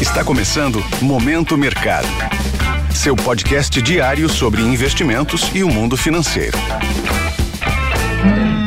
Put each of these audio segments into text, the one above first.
Está começando Momento Mercado. Seu podcast diário sobre investimentos e o mundo financeiro.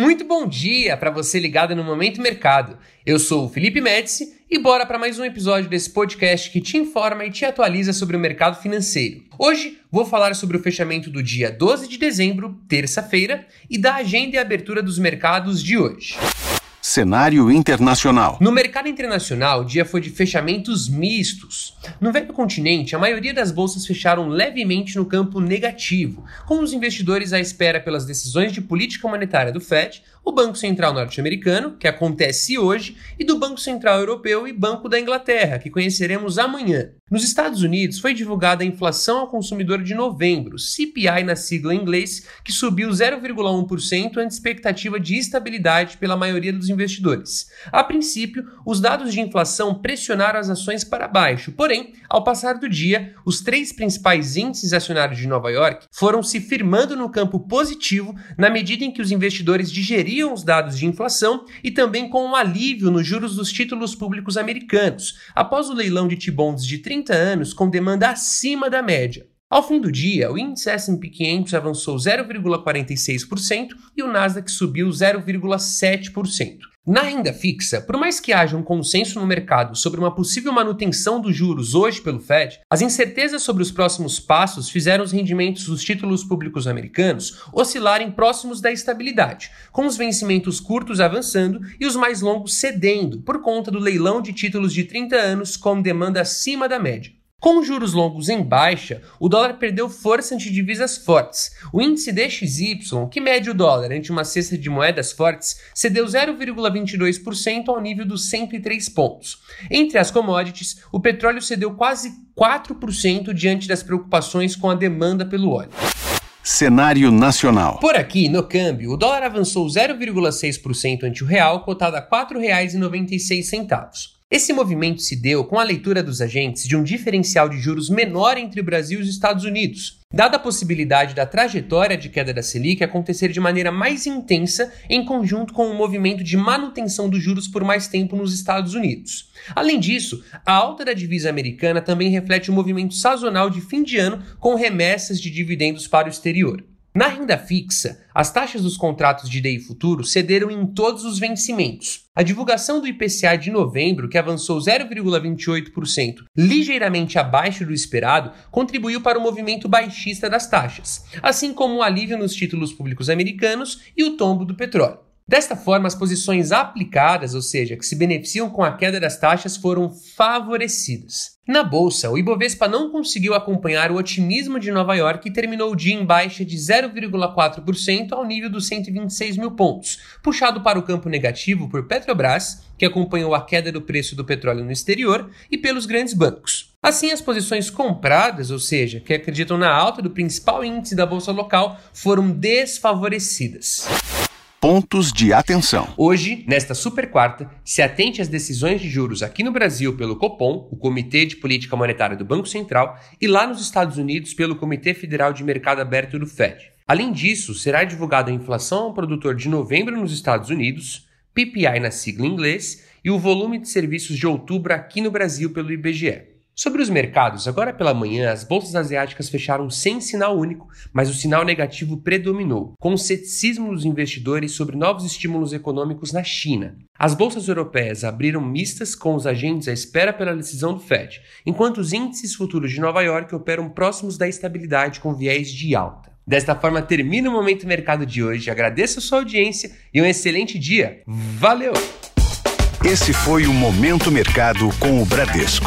Muito bom dia para você ligado no Momento Mercado. Eu sou o Felipe Médici e bora para mais um episódio desse podcast que te informa e te atualiza sobre o mercado financeiro. Hoje vou falar sobre o fechamento do dia 12 de dezembro, terça-feira, e da agenda e abertura dos mercados de hoje. Cenário internacional. No mercado internacional, o dia foi de fechamentos mistos. No velho continente, a maioria das bolsas fecharam levemente no campo negativo, com os investidores à espera pelas decisões de política monetária do Fed, o Banco Central norte-americano, que acontece hoje, e do Banco Central Europeu e Banco da Inglaterra, que conheceremos amanhã. Nos Estados Unidos foi divulgada a inflação ao consumidor de novembro, CPI na sigla em inglês, que subiu 0,1% ante expectativa de estabilidade pela maioria dos investidores. A princípio, os dados de inflação pressionaram as ações para baixo, porém, ao passar do dia, os três principais índices acionários de Nova York foram se firmando no campo positivo na medida em que os investidores digeriam os dados de inflação e também com um alívio nos juros dos títulos públicos americanos, após o leilão de T-bonds de 30 anos com demanda acima da média. Ao fim do dia, o índice S&P 500 avançou 0,46% e o Nasdaq subiu 0,7%. Na renda fixa, por mais que haja um consenso no mercado sobre uma possível manutenção dos juros hoje pelo Fed, as incertezas sobre os próximos passos fizeram os rendimentos dos títulos públicos americanos oscilarem próximos da estabilidade, com os vencimentos curtos avançando e os mais longos cedendo por conta do leilão de títulos de 30 anos com demanda acima da média. Com juros longos em baixa, o dólar perdeu força ante divisas fortes. O índice DXY, que mede o dólar ante uma cesta de moedas fortes, cedeu 0,22% ao nível dos 103 pontos. Entre as commodities, o petróleo cedeu quase 4% diante das preocupações com a demanda pelo óleo. Cenário nacional. Por aqui, no câmbio, o dólar avançou 0,6% ante o real, cotado a R$ 4,96. Esse movimento se deu com a leitura dos agentes de um diferencial de juros menor entre o Brasil e os Estados Unidos, dada a possibilidade da trajetória de queda da Selic acontecer de maneira mais intensa em conjunto com o movimento de manutenção dos juros por mais tempo nos Estados Unidos. Além disso, a alta da divisa americana também reflete o movimento sazonal de fim de ano com remessas de dividendos para o exterior. Na renda fixa, as taxas dos contratos de DI futuro cederam em todos os vencimentos. A divulgação do IPCA de novembro, que avançou 0,28%, ligeiramente abaixo do esperado, contribuiu para o movimento baixista das taxas, assim como o alívio nos títulos públicos americanos e o tombo do petróleo. Desta forma, as posições aplicadas, ou seja, que se beneficiam com a queda das taxas, foram favorecidas. Na bolsa, o Ibovespa não conseguiu acompanhar o otimismo de Nova York e terminou o dia em baixa de 0,4% ao nível dos 126 mil pontos, puxado para o campo negativo por Petrobras, que acompanhou a queda do preço do petróleo no exterior, e pelos grandes bancos. Assim, as posições compradas, ou seja, que acreditam na alta do principal índice da bolsa local, foram desfavorecidas pontos de atenção. Hoje, nesta super quarta, se atente às decisões de juros aqui no Brasil pelo Copom, o Comitê de Política Monetária do Banco Central, e lá nos Estados Unidos pelo Comitê Federal de Mercado Aberto do Fed. Além disso, será divulgada a inflação ao produtor de novembro nos Estados Unidos, PPI na sigla em inglês, e o volume de serviços de outubro aqui no Brasil pelo IBGE. Sobre os mercados, agora pela manhã, as bolsas asiáticas fecharam sem sinal único, mas o sinal negativo predominou, com o ceticismo dos investidores sobre novos estímulos econômicos na China. As bolsas europeias abriram mistas com os agentes à espera pela decisão do Fed, enquanto os índices futuros de Nova York operam próximos da estabilidade com viés de alta. Desta forma, termina o Momento Mercado de hoje. Agradeço a sua audiência e um excelente dia. Valeu! Esse foi o Momento Mercado com o Bradesco